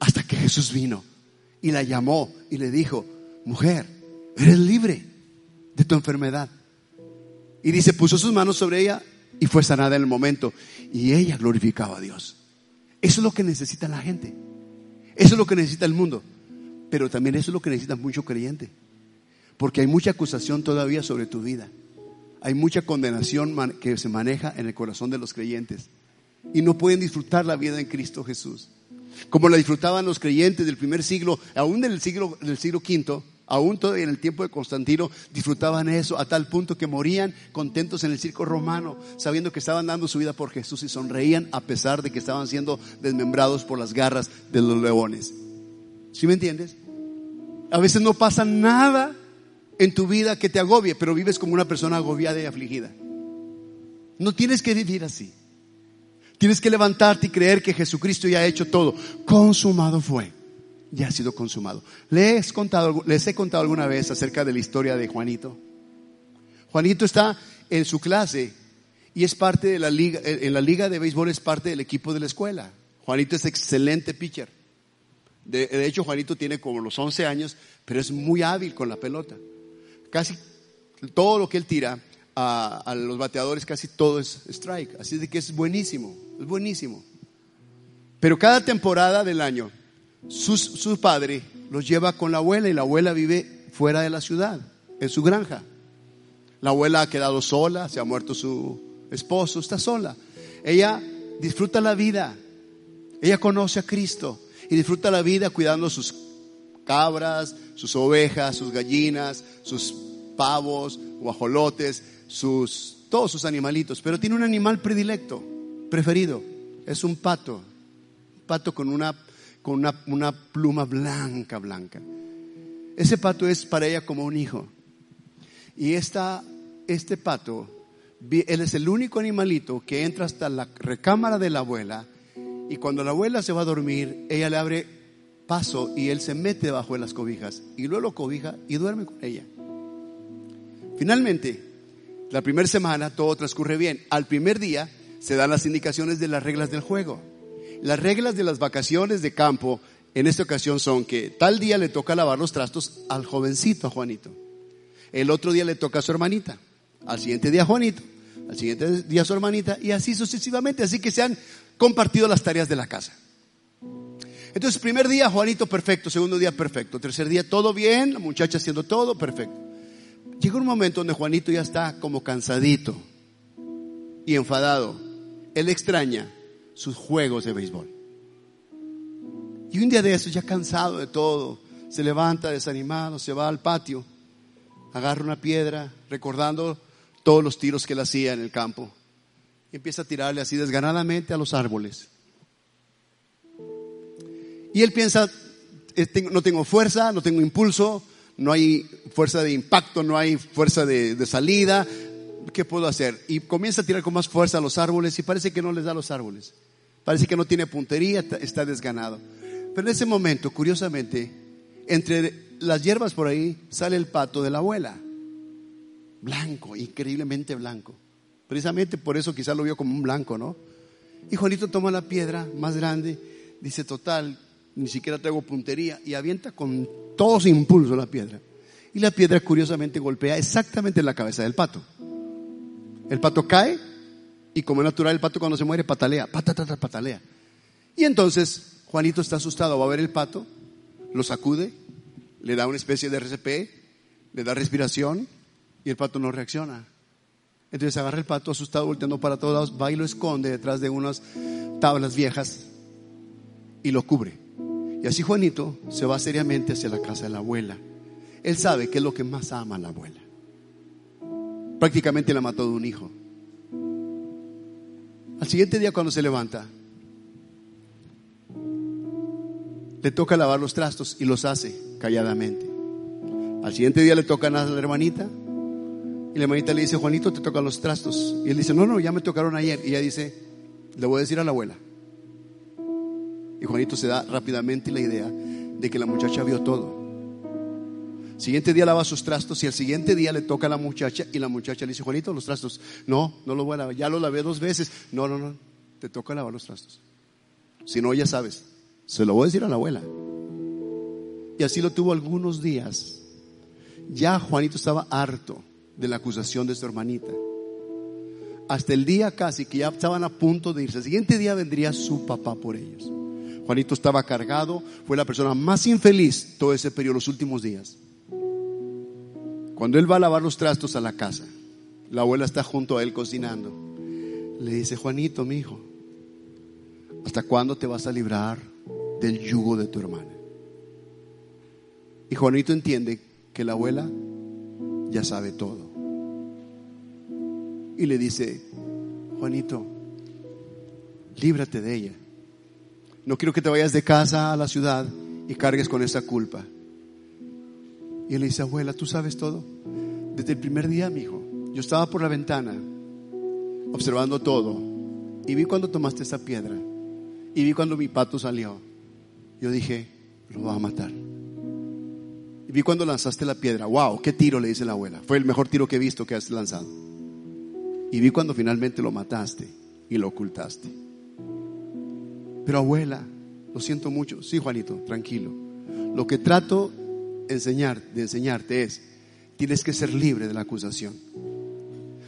Speaker 1: Hasta que Jesús vino y la llamó y le dijo, mujer, eres libre de tu enfermedad. Y dice, puso sus manos sobre ella y fue sanada en el momento. Y ella glorificaba a Dios. Eso es lo que necesita la gente. Eso es lo que necesita el mundo. Pero también eso es lo que necesita mucho creyente. Porque hay mucha acusación todavía sobre tu vida. Hay mucha condenación que se maneja en el corazón de los creyentes y no pueden disfrutar la vida en Cristo Jesús. Como la disfrutaban los creyentes del primer siglo, aún del siglo, del siglo V, aún todavía en el tiempo de Constantino, disfrutaban eso a tal punto que morían contentos en el circo romano, sabiendo que estaban dando su vida por Jesús y sonreían a pesar de que estaban siendo desmembrados por las garras de los leones. ¿Sí me entiendes? A veces no pasa nada en tu vida que te agobie, pero vives como una persona agobiada y afligida. No tienes que vivir así. Tienes que levantarte y creer que Jesucristo ya ha hecho todo. Consumado fue. Ya ha sido consumado. ¿Les, contado, les he contado alguna vez acerca de la historia de Juanito. Juanito está en su clase y es parte de la liga, en la liga de béisbol es parte del equipo de la escuela. Juanito es excelente pitcher. De, de, hecho, Juanito tiene como los 11 años, pero es muy hábil con la pelota. Casi todo lo que él tira a, los bateadores casi todo es strike. Así de que es buenísimo, es buenísimo. Pero cada temporada del año, su, padre los lleva con la abuela y la abuela vive fuera de la ciudad, en su granja. La abuela ha quedado sola, se ha muerto su esposo, está sola. Ella disfruta la vida, ella conoce a Cristo y disfruta la vida cuidando sus cabras, sus ovejas, sus gallinas, sus pavos, guajolotes, sus, todos sus animalitos, pero tiene un animal predilecto, preferido. Es un pato, un pato con una, con una, una pluma blanca, blanca. Ese pato es para ella como un hijo. Y esta, este pato, él es el único animalito que entra hasta la recámara de la abuela y cuando la abuela se va a dormir, ella le abre paso y él se mete debajo de las cobijas y luego lo cobija y duerme con ella. Finalmente, la primera semana todo transcurre bien. Al primer día se dan las indicaciones de las reglas del juego. Las reglas de las vacaciones de campo en esta ocasión son que tal día le toca lavar los trastos al jovencito, a Juanito. El otro día le toca a su hermanita. Al siguiente día Juanito. Al siguiente día a su hermanita. Y así sucesivamente. Así que se han compartido las tareas de la casa. Entonces, primer día, Juanito perfecto. Segundo día, perfecto. Tercer día, todo bien. La muchacha haciendo todo perfecto. Llega un momento donde Juanito ya está como cansadito y enfadado. Él extraña sus juegos de béisbol. Y un día de eso, ya cansado de todo, se levanta desanimado, se va al patio, agarra una piedra, recordando todos los tiros que él hacía en el campo, empieza a tirarle así desganadamente a los árboles. Y él piensa, no tengo fuerza, no tengo impulso, no hay fuerza de impacto, no hay fuerza de, de, salida, ¿qué puedo hacer? Y comienza a tirar con más fuerza a los árboles y parece que no les da a los árboles. Parece que no tiene puntería, está desganado. Pero en ese momento, curiosamente, entre las hierbas por ahí sale el pato de la abuela. Blanco, increíblemente blanco. Precisamente por eso quizás lo vio como un blanco, ¿no? Y Juanito toma la piedra más grande, dice, total, ni siquiera traigo puntería, y avienta con todo su impulso la piedra. Y la piedra curiosamente golpea exactamente en la cabeza del pato. El pato cae y como es natural el pato cuando se muere patalea, patatata, patalea. Y entonces Juanito está asustado, va a ver el pato, lo sacude, le da una especie de RCP, le da respiración y el pato no reacciona. Entonces agarra el pato asustado, volteando para todos lados, va y lo esconde detrás de unas tablas viejas y lo cubre. Y así Juanito se va seriamente hacia la casa de la abuela. Él sabe que es lo que más ama a la abuela. Prácticamente la mató de un hijo. Al siguiente día cuando se levanta, le toca lavar los trastos y los hace calladamente. Al siguiente día le tocan a la hermanita y la hermanita le dice, Juanito, te tocan los trastos. Y él dice, no, no, ya me tocaron ayer. Y ella dice, le voy a decir a la abuela. Y Juanito se da rápidamente la idea de que la muchacha vio todo. Siguiente día lava sus trastos y al siguiente día le toca a la muchacha y la muchacha le dice, Juanito, los trastos. No, no lo voy a lavar, ya lo lavé dos veces. No, no, no, te toca lavar los trastos. Si no, ya sabes, se lo voy a decir a la abuela. Y así lo tuvo algunos días. Ya Juanito estaba harto de la acusación de su hermanita. Hasta el día casi que ya estaban a punto de irse. El siguiente día vendría su papá por ellos. Juanito estaba cargado, fue la persona más infeliz todo ese periodo, los últimos días. Cuando él va a lavar los trastos a la casa, la abuela está junto a él cocinando. Le dice, Juanito, mi hijo, ¿hasta cuándo te vas a librar del yugo de tu hermana. Y Juanito entiende que la abuela ya sabe todo. Y le dice, Juanito, líbrate de ella. No quiero que te vayas de casa a la ciudad y cargues con esa culpa. Y él le dice, abuela, ¿tú sabes todo? Desde el primer día, mi hijo, yo estaba por la ventana observando todo y vi cuando tomaste esa piedra y vi cuando mi pato salió yo dije, lo va a matar. Y vi cuando lanzaste la piedra, wow, qué tiro le dice la abuela. Fue el mejor tiro que he visto que has lanzado. Y vi cuando finalmente lo mataste y lo ocultaste. Pero abuela, lo siento mucho. Sí, Juanito, tranquilo. Lo que trato de enseñarte es, tienes que ser libre de la acusación.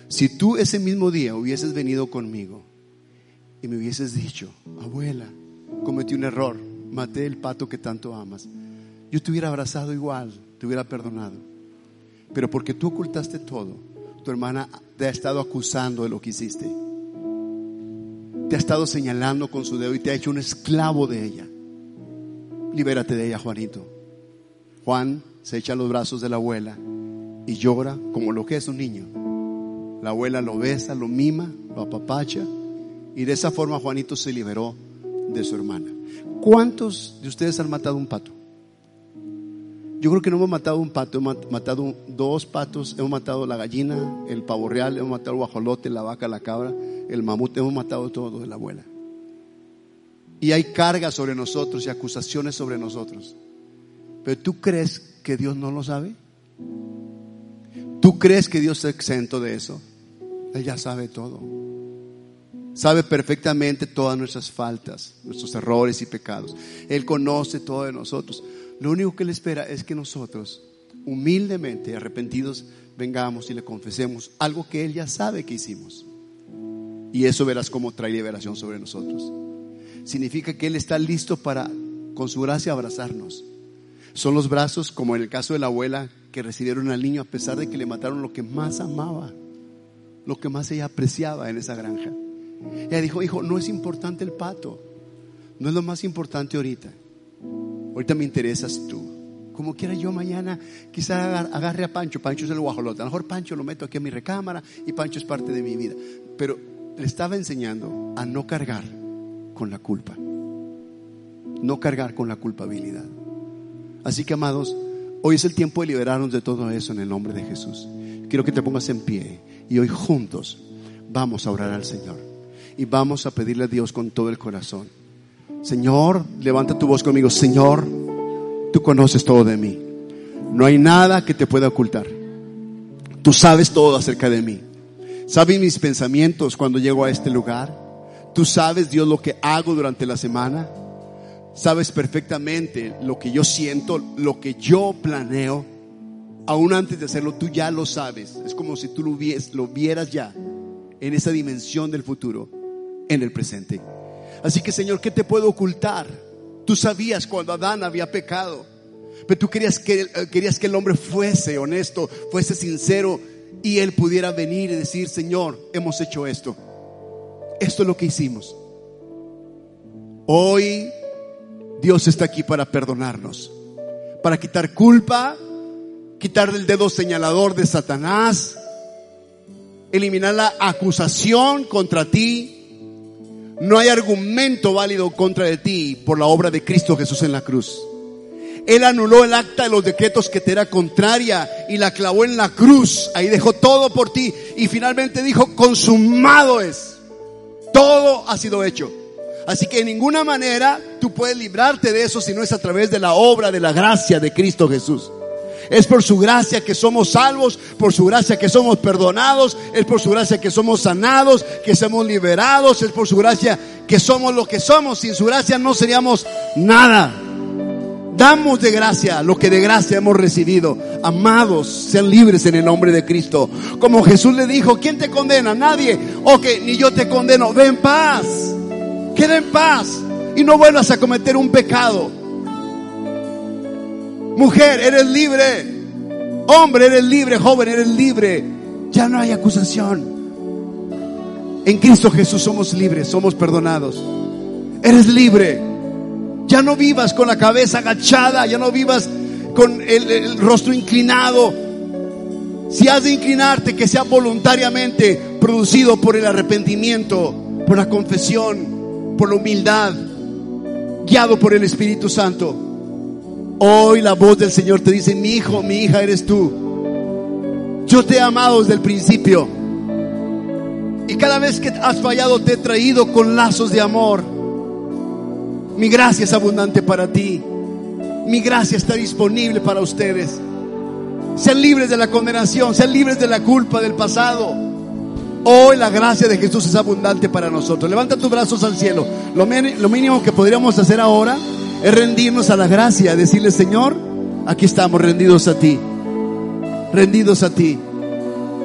Speaker 1: Si tú ese mismo día hubieses venido conmigo y me hubieses dicho, abuela, cometí un error, maté el pato que tanto amas. Yo te hubiera abrazado igual, te hubiera perdonado. Pero porque tú ocultaste todo, tu hermana te ha estado acusando de lo que hiciste. Te ha estado señalando con su dedo y te ha hecho un esclavo de ella. Libérate de ella, Juanito. Juan se echa a los brazos de la abuela y llora como lo que es un niño. La abuela lo besa, lo mima, lo apapacha y de esa forma Juanito se liberó de su hermana. ¿Cuántos de ustedes han matado un pato? Yo creo que no hemos matado un pato, hemos matado dos patos, hemos matado la gallina, el pavo real, hemos matado el guajolote, la vaca, la cabra, el mamut, hemos matado todo de la abuela. Y hay cargas sobre nosotros y acusaciones sobre nosotros. Pero tú crees que Dios no lo sabe? ¿Tú crees que Dios está exento de eso? Él ya sabe todo. Sabe perfectamente todas nuestras faltas, nuestros errores y pecados. Él conoce todo de nosotros. Lo único que Él espera es que nosotros, humildemente arrepentidos, vengamos y le confesemos algo que Él ya sabe que hicimos. Y eso verás cómo trae liberación sobre nosotros. Significa que Él está listo para, con su gracia, abrazarnos. Son los brazos, como en el caso de la abuela, que recibieron al niño a pesar de que le mataron lo que más amaba, lo que más ella apreciaba en esa granja. Ella dijo, hijo, no es importante el pato, no es lo más importante ahorita. Ahorita me interesas tú. Como quiera yo mañana quizá agarre a Pancho, Pancho es el guajolote, a lo mejor Pancho lo meto aquí a mi recámara y Pancho es parte de mi vida. Pero le estaba enseñando a no cargar con la culpa, no cargar con la culpabilidad. Así que amados, hoy es el tiempo de liberarnos de todo eso en el nombre de Jesús. Quiero que te pongas en pie y hoy juntos vamos a orar al Señor y vamos a pedirle a Dios con todo el corazón. Señor, levanta tu voz conmigo. Señor, tú conoces todo de mí. No hay nada que te pueda ocultar. Tú sabes todo acerca de mí. Sabes mis pensamientos cuando llego a este lugar. Tú sabes, Dios, lo que hago durante la semana. Sabes perfectamente lo que yo siento, lo que yo planeo. Aún antes de hacerlo, tú ya lo sabes. Es como si tú lo, lo vieras ya en esa dimensión del futuro en el presente. Así que Señor, ¿qué te puedo ocultar? Tú sabías cuando Adán había pecado, pero tú querías que, eh, querías que el hombre fuese honesto, fuese sincero y él pudiera venir y decir, Señor, hemos hecho esto. Esto es lo que hicimos. Hoy Dios está aquí para perdonarnos, para quitar culpa, quitar el dedo señalador de Satanás, eliminar la acusación contra ti, no hay argumento válido contra de ti por la obra de Cristo Jesús en la cruz. Él anuló el acta de los decretos que te era contraria y la clavó en la cruz. Ahí dejó todo por ti y finalmente dijo, consumado es. Todo ha sido hecho. Así que de ninguna manera tú puedes librarte de eso si no es a través de la obra de la gracia de Cristo Jesús. Es por su gracia que somos salvos, por su gracia que somos perdonados, es por su gracia que somos sanados, que somos liberados, es por su gracia que somos lo que somos. Sin su gracia no seríamos nada. Damos de gracia lo que de gracia hemos recibido. Amados, sean libres en el nombre de Cristo. Como Jesús le dijo, ¿quién te condena? Nadie. Ok, ni yo te condeno. Ven en paz. Queda en paz. Y no vuelvas a cometer un pecado. Mujer, eres libre. Hombre, eres libre. Joven, eres libre. Ya no hay acusación. En Cristo Jesús somos libres, somos perdonados. Eres libre. Ya no vivas con la cabeza agachada, ya no vivas con el, el rostro inclinado. Si has de inclinarte, que sea voluntariamente producido por el arrepentimiento, por la confesión, por la humildad, guiado por el Espíritu Santo. Hoy la voz del Señor te dice, mi hijo, mi hija eres tú. Yo te he amado desde el principio. Y cada vez que has fallado te he traído con lazos de amor. Mi gracia es abundante para ti. Mi gracia está disponible para ustedes. Sean libres de la condenación, sean libres de la culpa del pasado. Hoy la gracia de Jesús es abundante para nosotros. Levanta tus brazos al cielo. Lo, lo mínimo que podríamos hacer ahora es rendirnos a la gracia, decirle, Señor, aquí estamos rendidos a ti, rendidos a ti.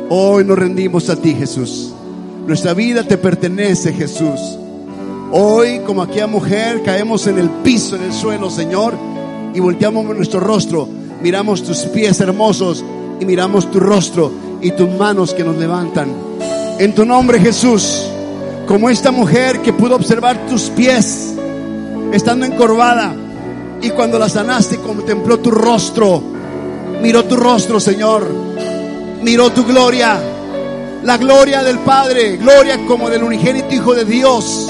Speaker 1: Hoy nos rendimos a ti, Jesús. Nuestra vida te pertenece, Jesús. Hoy, como aquella mujer, caemos en el piso, en el suelo, Señor, y volteamos nuestro rostro, miramos tus pies hermosos y miramos tu rostro y tus manos que nos levantan. En tu nombre, Jesús, como esta mujer que pudo observar tus pies, estando encorvada. Y cuando la sanaste, contempló tu rostro. Miró tu rostro, Señor. Miró tu gloria. La gloria del Padre. Gloria como del unigénito Hijo de Dios.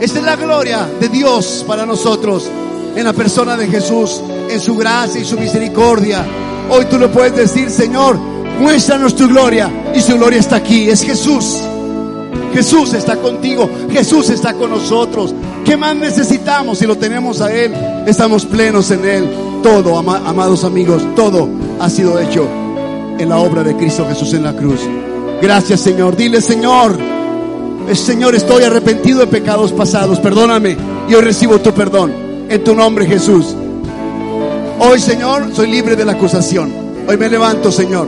Speaker 1: Esa es la gloria de Dios para nosotros en la persona de Jesús, en su gracia y su misericordia. Hoy tú le puedes decir, Señor, muéstranos tu gloria y su gloria está aquí. Es Jesús. Jesús está contigo, Jesús está con nosotros. ¿Qué más necesitamos si lo tenemos a Él? Estamos plenos en Él. Todo, amados amigos, todo ha sido hecho en la obra de Cristo Jesús en la cruz. Gracias Señor. Dile Señor, Señor, estoy arrepentido de pecados pasados. Perdóname y hoy recibo tu perdón. En tu nombre Jesús. Hoy Señor, soy libre de la acusación. Hoy me levanto Señor.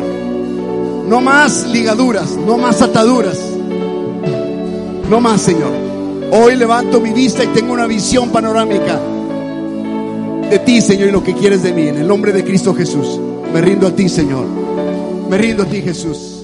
Speaker 1: No más ligaduras, no más ataduras. No más, Señor. Hoy levanto mi vista y tengo una visión panorámica de ti, Señor, y lo que quieres de mí. En el nombre de Cristo Jesús. Me rindo a ti, Señor. Me rindo a ti, Jesús.